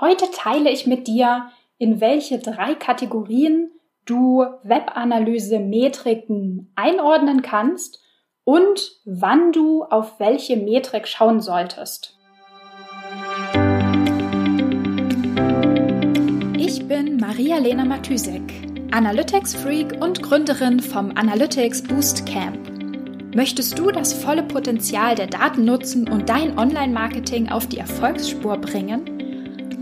Heute teile ich mit dir, in welche drei Kategorien du Webanalyse-Metriken einordnen kannst und wann du auf welche Metrik schauen solltest. Ich bin Maria-Lena Matysek, Analytics-Freak und Gründerin vom Analytics Boost Camp. Möchtest du das volle Potenzial der Daten nutzen und dein Online-Marketing auf die Erfolgsspur bringen?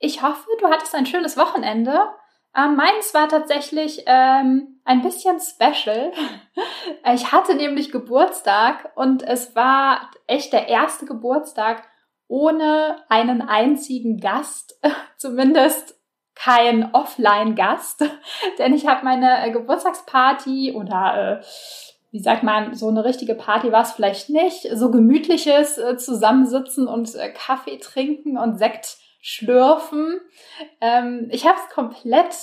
Ich hoffe, du hattest ein schönes Wochenende. Ähm, meins war tatsächlich ähm, ein bisschen special. Ich hatte nämlich Geburtstag und es war echt der erste Geburtstag ohne einen einzigen Gast, zumindest kein Offline-Gast, denn ich habe meine äh, Geburtstagsparty oder äh, wie sagt man, so eine richtige Party war es vielleicht nicht, so gemütliches äh, Zusammensitzen und äh, Kaffee trinken und Sekt schlürfen. Ähm, ich habe es komplett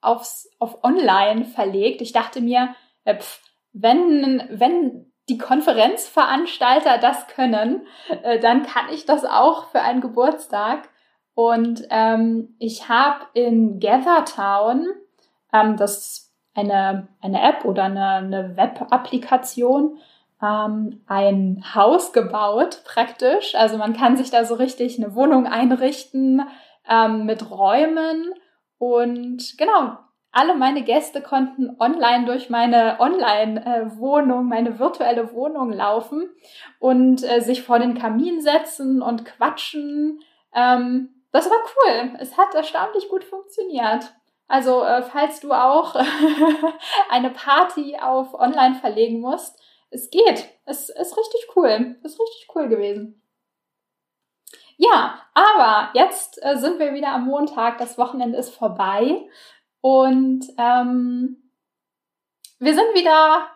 aufs, auf Online verlegt. Ich dachte mir, äh, pf, wenn, wenn die Konferenzveranstalter das können, äh, dann kann ich das auch für einen Geburtstag. Und ähm, ich habe in Gathertown, ähm, das ist eine, eine App oder eine, eine Web-Applikation, ähm, ein Haus gebaut praktisch. Also man kann sich da so richtig eine Wohnung einrichten ähm, mit Räumen. Und genau, alle meine Gäste konnten online durch meine Online-Wohnung, meine virtuelle Wohnung laufen und äh, sich vor den Kamin setzen und quatschen. Ähm, das war cool. Es hat erstaunlich gut funktioniert. Also, äh, falls du auch eine Party auf online verlegen musst, es geht. Es ist richtig cool. Es ist richtig cool gewesen. Ja, aber jetzt äh, sind wir wieder am Montag. Das Wochenende ist vorbei. Und ähm, wir sind wieder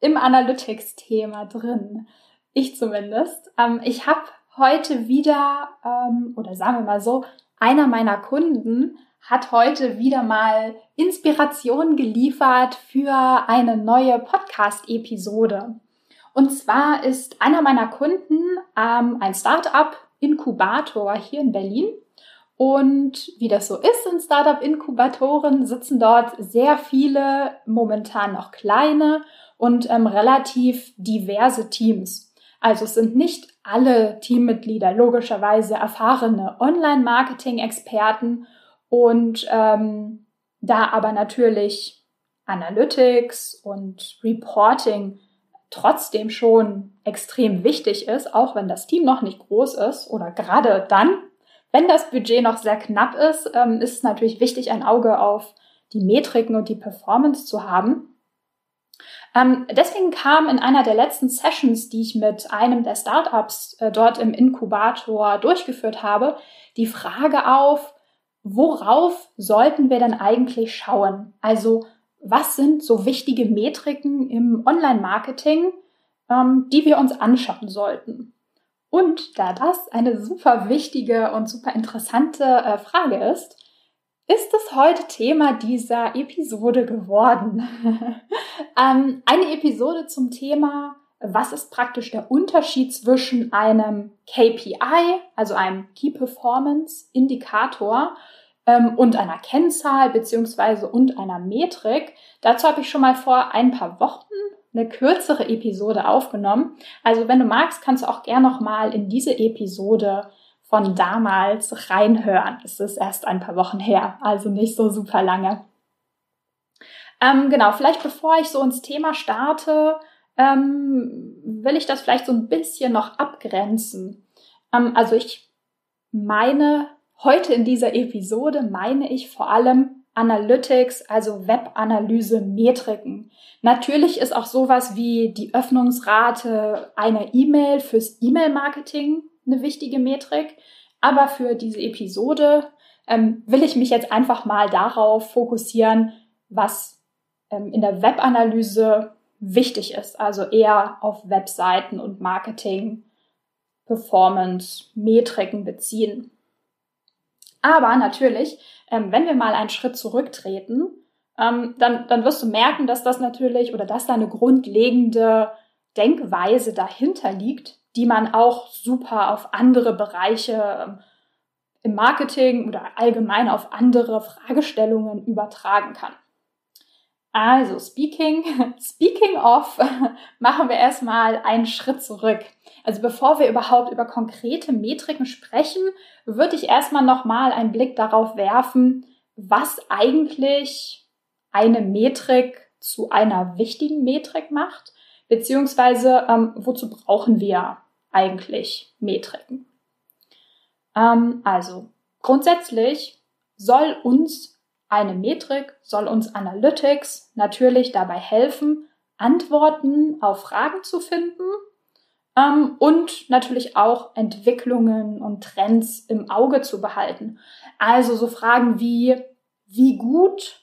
im Analytics-Thema drin. Ich zumindest. Ähm, ich habe heute wieder, ähm, oder sagen wir mal so, einer meiner Kunden hat heute wieder mal Inspiration geliefert für eine neue Podcast-Episode. Und zwar ist einer meiner Kunden ähm, ein Startup-Inkubator hier in Berlin. Und wie das so ist in Startup-Inkubatoren, sitzen dort sehr viele, momentan noch kleine und ähm, relativ diverse Teams. Also es sind nicht alle Teammitglieder logischerweise erfahrene Online-Marketing-Experten und ähm, da aber natürlich Analytics und Reporting trotzdem schon extrem wichtig ist, auch wenn das Team noch nicht groß ist oder gerade dann, wenn das Budget noch sehr knapp ist, ähm, ist es natürlich wichtig, ein Auge auf die Metriken und die Performance zu haben. Ähm, deswegen kam in einer der letzten Sessions, die ich mit einem der Startups äh, dort im Inkubator durchgeführt habe, die Frage auf, worauf sollten wir denn eigentlich schauen? Also was sind so wichtige Metriken im Online-Marketing, ähm, die wir uns anschauen sollten? Und da das eine super wichtige und super interessante äh, Frage ist, ist es heute Thema dieser Episode geworden. ähm, eine Episode zum Thema, was ist praktisch der Unterschied zwischen einem KPI, also einem Key Performance Indikator, ähm, und einer Kennzahl beziehungsweise und einer Metrik. Dazu habe ich schon mal vor ein paar Wochen eine kürzere Episode aufgenommen. Also wenn du magst, kannst du auch gerne noch mal in diese Episode von damals reinhören. Es ist erst ein paar Wochen her, also nicht so super lange. Ähm, genau, vielleicht bevor ich so ins Thema starte, ähm, will ich das vielleicht so ein bisschen noch abgrenzen. Ähm, also ich meine, heute in dieser Episode meine ich vor allem Analytics, also Webanalyse, Metriken. Natürlich ist auch sowas wie die Öffnungsrate einer E-Mail fürs E-Mail-Marketing eine wichtige Metrik. Aber für diese Episode ähm, will ich mich jetzt einfach mal darauf fokussieren, was ähm, in der Webanalyse wichtig ist. Also eher auf Webseiten und Marketing, Performance, Metriken beziehen. Aber natürlich, ähm, wenn wir mal einen Schritt zurücktreten, ähm, dann, dann wirst du merken, dass das natürlich oder dass da eine grundlegende Denkweise dahinter liegt, die man auch super auf andere Bereiche ähm, im Marketing oder allgemein auf andere Fragestellungen übertragen kann. Also, speaking, speaking of, machen wir erstmal einen Schritt zurück. Also, bevor wir überhaupt über konkrete Metriken sprechen, würde ich erstmal nochmal einen Blick darauf werfen, was eigentlich eine Metrik zu einer wichtigen Metrik macht, beziehungsweise ähm, wozu brauchen wir eigentlich Metriken. Ähm, also, grundsätzlich soll uns eine Metrik soll uns Analytics natürlich dabei helfen, Antworten auf Fragen zu finden ähm, und natürlich auch Entwicklungen und Trends im Auge zu behalten. Also so Fragen wie, wie gut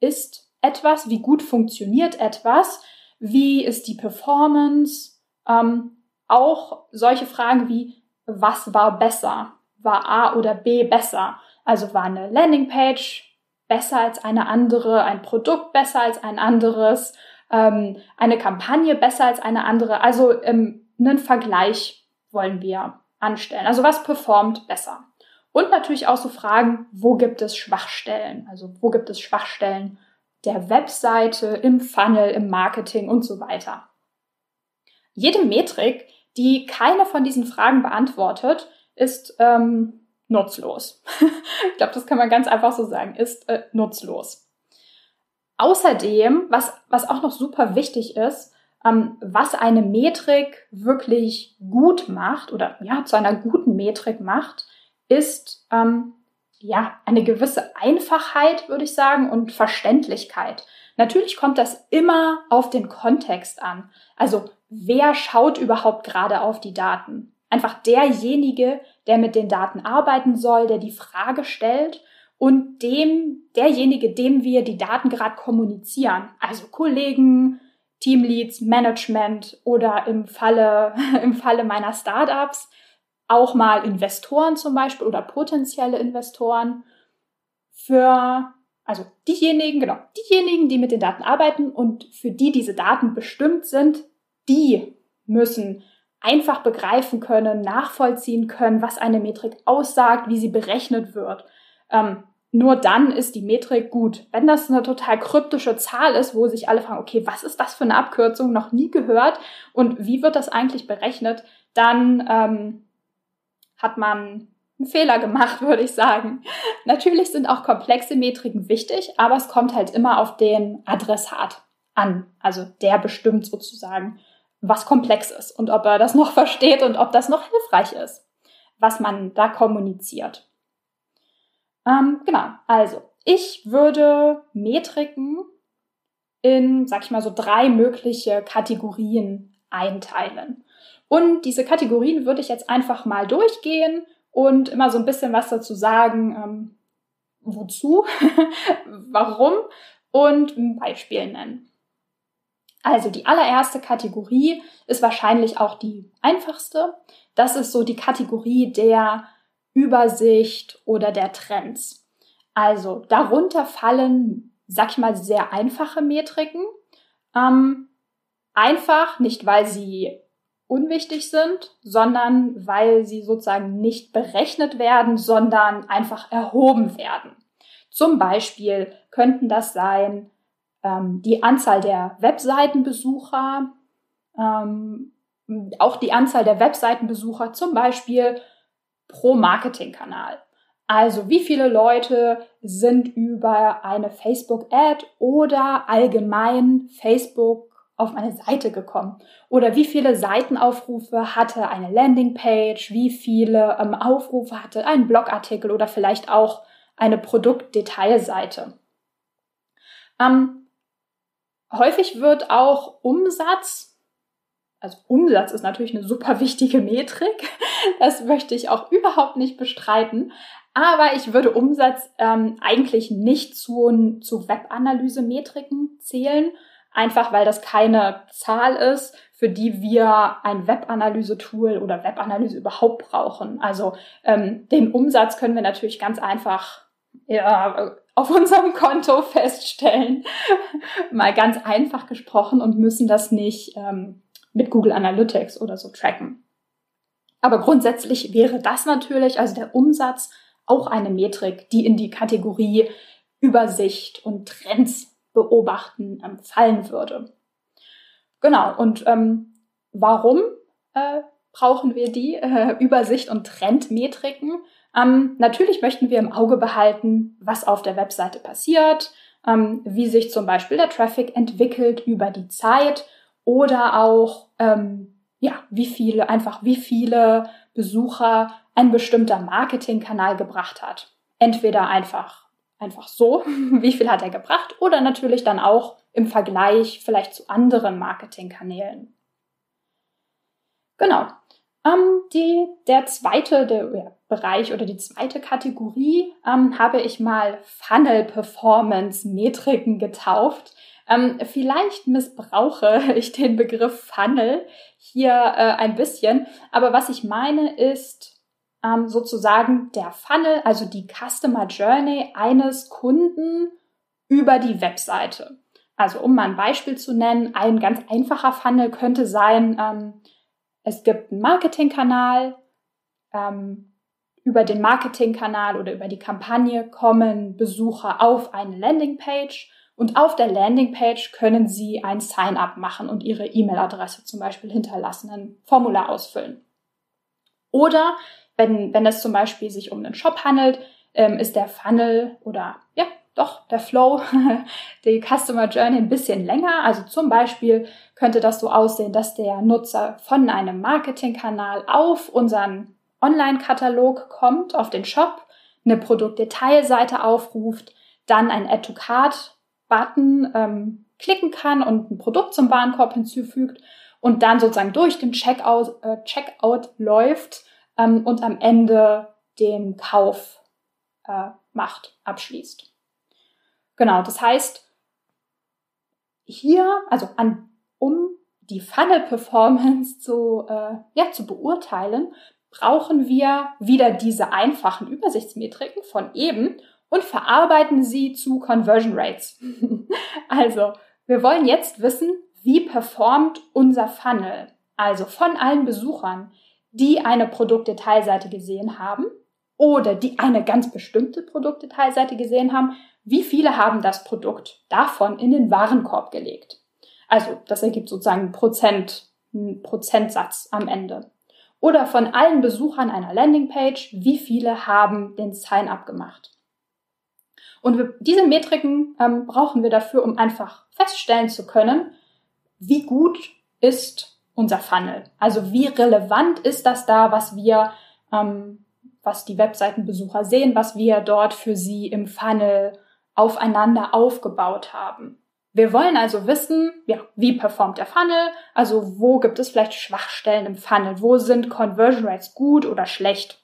ist etwas, wie gut funktioniert etwas, wie ist die Performance, ähm, auch solche Fragen wie, was war besser? War A oder B besser? Also war eine Landingpage besser als eine andere, ein Produkt besser als ein anderes, ähm, eine Kampagne besser als eine andere. Also ähm, einen Vergleich wollen wir anstellen. Also was performt besser? Und natürlich auch so Fragen, wo gibt es Schwachstellen? Also wo gibt es Schwachstellen der Webseite, im Funnel, im Marketing und so weiter. Jede Metrik, die keine von diesen Fragen beantwortet, ist ähm, nutzlos. ich glaube, das kann man ganz einfach so sagen, ist äh, nutzlos. Außerdem, was, was auch noch super wichtig ist, ähm, was eine Metrik wirklich gut macht oder ja, zu einer guten Metrik macht, ist ähm, ja eine gewisse Einfachheit, würde ich sagen, und Verständlichkeit. Natürlich kommt das immer auf den Kontext an. Also wer schaut überhaupt gerade auf die Daten? Einfach derjenige, der mit den Daten arbeiten soll, der die Frage stellt und dem, derjenige, dem wir die Daten gerade kommunizieren. Also Kollegen, Teamleads, Management oder im Falle, im Falle meiner Startups auch mal Investoren zum Beispiel oder potenzielle Investoren für, also diejenigen, genau, diejenigen, die mit den Daten arbeiten und für die diese Daten bestimmt sind, die müssen einfach begreifen können, nachvollziehen können, was eine Metrik aussagt, wie sie berechnet wird. Ähm, nur dann ist die Metrik gut. Wenn das eine total kryptische Zahl ist, wo sich alle fragen, okay, was ist das für eine Abkürzung, noch nie gehört und wie wird das eigentlich berechnet, dann ähm, hat man einen Fehler gemacht, würde ich sagen. Natürlich sind auch komplexe Metriken wichtig, aber es kommt halt immer auf den Adressat an. Also der bestimmt sozusagen, was komplex ist und ob er das noch versteht und ob das noch hilfreich ist, was man da kommuniziert. Ähm, genau, also ich würde Metriken in, sag ich mal, so drei mögliche Kategorien einteilen. Und diese Kategorien würde ich jetzt einfach mal durchgehen und immer so ein bisschen was dazu sagen, ähm, wozu, warum und ein Beispiel nennen. Also die allererste Kategorie ist wahrscheinlich auch die einfachste. Das ist so die Kategorie der Übersicht oder der Trends. Also darunter fallen, sag ich mal, sehr einfache Metriken. Ähm, einfach, nicht weil sie unwichtig sind, sondern weil sie sozusagen nicht berechnet werden, sondern einfach erhoben werden. Zum Beispiel könnten das sein ähm, die Anzahl der Webseitenbesucher, ähm, auch die Anzahl der Webseitenbesucher zum Beispiel pro Marketingkanal. Also wie viele Leute sind über eine Facebook-Ad oder allgemein Facebook auf meine Seite gekommen? Oder wie viele Seitenaufrufe hatte eine Landingpage? Wie viele ähm, Aufrufe hatte ein Blogartikel oder vielleicht auch eine Produktdetailseite? Ähm, Häufig wird auch Umsatz, also Umsatz ist natürlich eine super wichtige Metrik, das möchte ich auch überhaupt nicht bestreiten, Aber ich würde Umsatz ähm, eigentlich nicht zu, zu Webanalyse-Metriken zählen, einfach weil das keine Zahl ist, für die wir ein Webanalyse-Tool oder Webanalyse überhaupt brauchen. Also ähm, den Umsatz können wir natürlich ganz einfach ja, auf unserem Konto feststellen, mal ganz einfach gesprochen und müssen das nicht ähm, mit Google Analytics oder so tracken. Aber grundsätzlich wäre das natürlich, also der Umsatz, auch eine Metrik, die in die Kategorie Übersicht und Trends beobachten ähm, fallen würde. Genau, und ähm, warum äh, brauchen wir die äh, Übersicht und Trendmetriken? Ähm, natürlich möchten wir im Auge behalten, was auf der Webseite passiert, ähm, wie sich zum Beispiel der Traffic entwickelt über die Zeit oder auch, ähm, ja, wie viele, einfach wie viele Besucher ein bestimmter Marketingkanal gebracht hat. Entweder einfach, einfach so, wie viel hat er gebracht oder natürlich dann auch im Vergleich vielleicht zu anderen Marketingkanälen. Genau. Ähm, die, der zweite der, ja, Bereich oder die zweite Kategorie ähm, habe ich mal Funnel Performance Metriken getauft. Ähm, vielleicht missbrauche ich den Begriff Funnel hier äh, ein bisschen, aber was ich meine ist ähm, sozusagen der Funnel, also die Customer Journey eines Kunden über die Webseite. Also um mal ein Beispiel zu nennen, ein ganz einfacher Funnel könnte sein, ähm, es gibt einen Marketingkanal. Ähm, über den Marketingkanal oder über die Kampagne kommen Besucher auf eine Landingpage und auf der Landingpage können Sie ein Sign-up machen und Ihre E-Mail-Adresse zum Beispiel hinterlassen, ein Formular ausfüllen. Oder wenn, wenn es zum Beispiel sich um einen Shop handelt, ähm, ist der Funnel oder ja, doch der Flow, die Customer Journey ein bisschen länger. Also zum Beispiel könnte das so aussehen, dass der Nutzer von einem Marketingkanal auf unseren Online-Katalog kommt, auf den Shop, eine Produktdetailseite aufruft, dann ein Add to Card-Button ähm, klicken kann und ein Produkt zum Warenkorb hinzufügt und dann sozusagen durch den Checkout, äh, Checkout läuft ähm, und am Ende den Kauf äh, macht, abschließt. Genau, das heißt, hier, also an, um die Funnel Performance zu, äh, ja, zu beurteilen, brauchen wir wieder diese einfachen Übersichtsmetriken von eben und verarbeiten sie zu Conversion Rates. also, wir wollen jetzt wissen, wie performt unser Funnel, also von allen Besuchern, die eine Produktdetailseite gesehen haben oder die eine ganz bestimmte Produktdetailseite gesehen haben, wie viele haben das Produkt davon in den Warenkorb gelegt. Also das ergibt sozusagen einen, Prozent, einen Prozentsatz am Ende. Oder von allen Besuchern einer Landingpage, wie viele haben den Sign-up gemacht. Und diese Metriken ähm, brauchen wir dafür, um einfach feststellen zu können, wie gut ist unser Funnel. Also wie relevant ist das da, was wir, ähm, was die Webseitenbesucher sehen, was wir dort für sie im Funnel aufeinander aufgebaut haben. Wir wollen also wissen, ja, wie performt der Funnel, also wo gibt es vielleicht Schwachstellen im Funnel, wo sind Conversion Rates gut oder schlecht.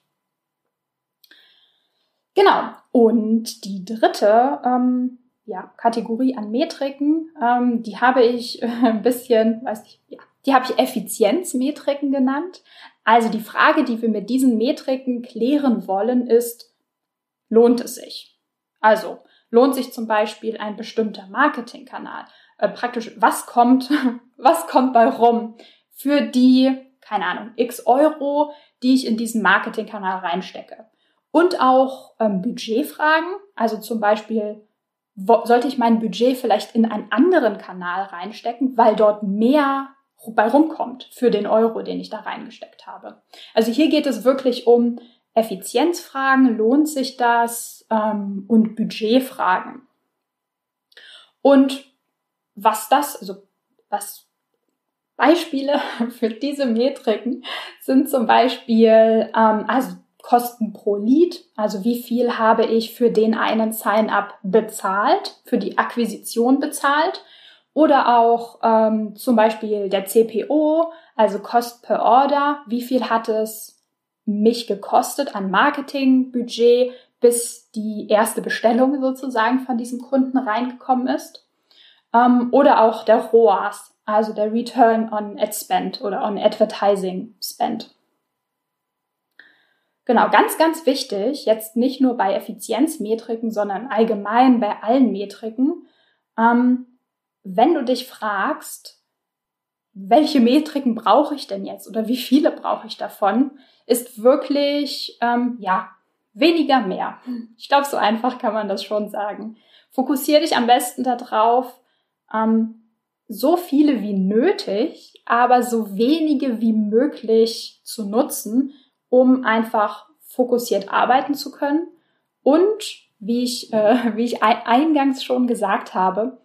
Genau. Und die dritte ähm, ja, Kategorie an Metriken, ähm, die habe ich ein bisschen, weiß ich, ja, die habe ich Effizienzmetriken genannt. Also die Frage, die wir mit diesen Metriken klären wollen, ist, lohnt es sich? Also, lohnt sich zum Beispiel ein bestimmter Marketingkanal? Äh, praktisch, was kommt, was kommt bei rum für die, keine Ahnung, x Euro, die ich in diesen Marketingkanal reinstecke? Und auch ähm, Budgetfragen, also zum Beispiel, wo, sollte ich mein Budget vielleicht in einen anderen Kanal reinstecken, weil dort mehr bei rumkommt für den Euro, den ich da reingesteckt habe. Also hier geht es wirklich um Effizienzfragen, lohnt sich das ähm, und Budgetfragen. Und was das, also was Beispiele für diese Metriken sind zum Beispiel, ähm, also Kosten pro Lead, also wie viel habe ich für den einen Sign-up bezahlt, für die Akquisition bezahlt, oder auch ähm, zum Beispiel der CPO, also Cost per Order, wie viel hat es mich gekostet an Marketingbudget, bis die erste Bestellung sozusagen von diesem Kunden reingekommen ist. Ähm, oder auch der ROAS, also der Return on Ad Spend oder on Advertising Spend. Genau, ganz, ganz wichtig, jetzt nicht nur bei Effizienzmetriken, sondern allgemein bei allen Metriken, ähm, wenn du dich fragst, welche Metriken brauche ich denn jetzt oder wie viele brauche ich davon, ist wirklich, ähm, ja, weniger mehr. Ich glaube, so einfach kann man das schon sagen. Fokussiere dich am besten darauf, ähm, so viele wie nötig, aber so wenige wie möglich zu nutzen, um einfach fokussiert arbeiten zu können und wie ich, äh, wie ich eingangs schon gesagt habe,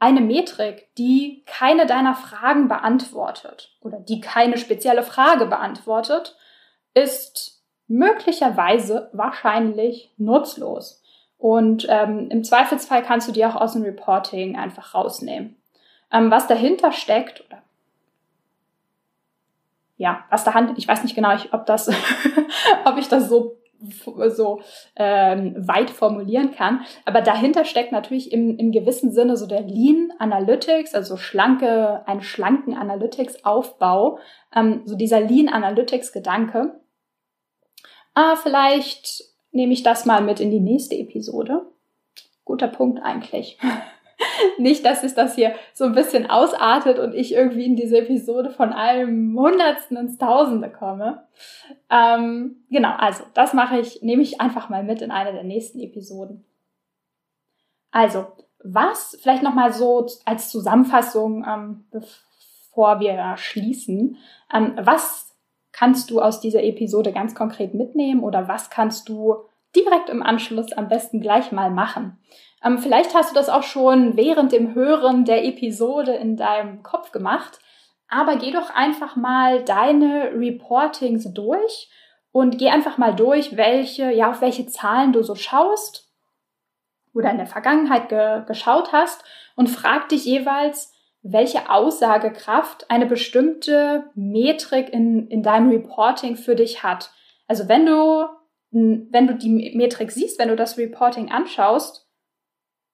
eine Metrik, die keine deiner Fragen beantwortet oder die keine spezielle Frage beantwortet, ist möglicherweise wahrscheinlich nutzlos. Und ähm, im Zweifelsfall kannst du die auch aus dem Reporting einfach rausnehmen. Ähm, was dahinter steckt, oder ja, was da handelt, ich weiß nicht genau, ob das, ob ich das so so ähm, weit formulieren kann. Aber dahinter steckt natürlich im, im gewissen Sinne so der Lean Analytics, also schlanke, einen schlanken Analytics-Aufbau, ähm, so dieser Lean Analytics-Gedanke. Ah, vielleicht nehme ich das mal mit in die nächste Episode. Guter Punkt eigentlich. Nicht, dass es das hier so ein bisschen ausartet und ich irgendwie in diese Episode von einem Hundertsten ins Tausende komme. Ähm, genau, also das mache ich, nehme ich einfach mal mit in eine der nächsten Episoden. Also, was vielleicht nochmal so als Zusammenfassung, ähm, bevor wir schließen, ähm, was kannst du aus dieser Episode ganz konkret mitnehmen oder was kannst du direkt im Anschluss am besten gleich mal machen? Ähm, vielleicht hast du das auch schon während dem Hören der Episode in deinem Kopf gemacht, aber geh doch einfach mal deine Reportings durch und geh einfach mal durch, welche, ja, auf welche Zahlen du so schaust oder in der Vergangenheit ge geschaut hast und frag dich jeweils, welche Aussagekraft eine bestimmte Metrik in, in deinem Reporting für dich hat. Also wenn du, wenn du die Metrik siehst, wenn du das Reporting anschaust,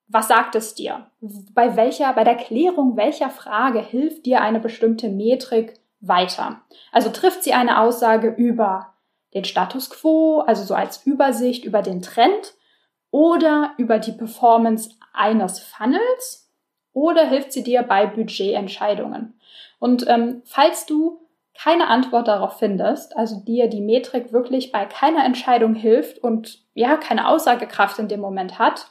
was sagt es dir? Bei welcher, bei der Klärung welcher Frage hilft dir eine bestimmte Metrik weiter? Also trifft sie eine Aussage über den Status quo, also so als Übersicht über den Trend oder über die Performance eines Funnels oder hilft sie dir bei Budgetentscheidungen? Und ähm, falls du keine Antwort darauf findest, also dir die Metrik wirklich bei keiner Entscheidung hilft und ja, keine Aussagekraft in dem Moment hat,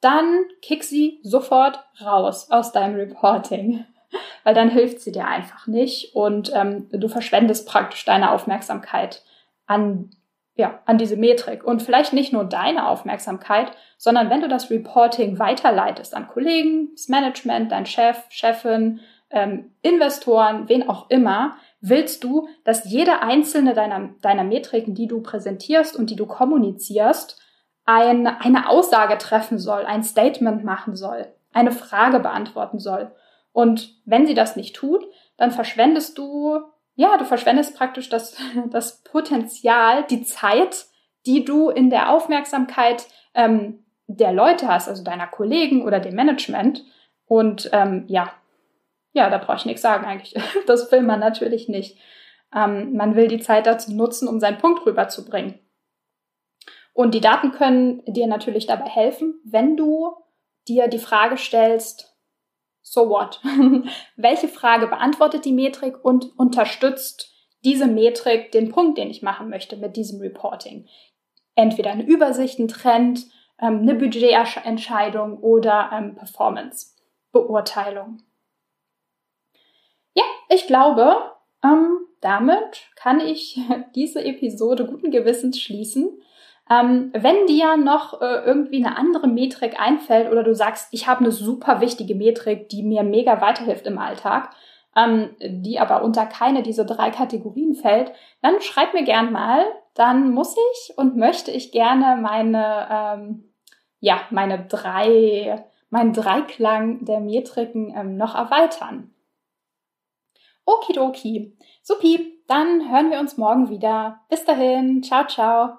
dann kick sie sofort raus aus deinem Reporting, weil dann hilft sie dir einfach nicht und ähm, du verschwendest praktisch deine Aufmerksamkeit an ja, an diese Metrik. Und vielleicht nicht nur deine Aufmerksamkeit, sondern wenn du das Reporting weiterleitest an Kollegen, das Management, dein Chef, Chefin, ähm, Investoren, wen auch immer, willst du, dass jede einzelne deiner, deiner Metriken, die du präsentierst und die du kommunizierst, ein, eine Aussage treffen soll, ein Statement machen soll, eine Frage beantworten soll. Und wenn sie das nicht tut, dann verschwendest du, ja, du verschwendest praktisch das, das Potenzial, die Zeit, die du in der Aufmerksamkeit ähm, der Leute hast, also deiner Kollegen oder dem Management. Und ähm, ja, ja, da brauche ich nichts sagen eigentlich. Das will man natürlich nicht. Ähm, man will die Zeit dazu nutzen, um seinen Punkt rüberzubringen. Und die Daten können dir natürlich dabei helfen, wenn du dir die Frage stellst, so what? Welche Frage beantwortet die Metrik und unterstützt diese Metrik den Punkt, den ich machen möchte mit diesem Reporting? Entweder eine Übersicht, ein Trend, ähm, eine Budgetentscheidung oder ähm, Performance-Beurteilung. Ja, ich glaube, ähm, damit kann ich diese Episode guten Gewissens schließen. Ähm, wenn dir noch äh, irgendwie eine andere Metrik einfällt oder du sagst, ich habe eine super wichtige Metrik, die mir mega weiterhilft im Alltag, ähm, die aber unter keine dieser drei Kategorien fällt, dann schreib mir gern mal. Dann muss ich und möchte ich gerne meine, ähm, ja, meine drei, meinen Dreiklang der Metriken ähm, noch erweitern. Okidoki. Supi, dann hören wir uns morgen wieder. Bis dahin, ciao, ciao.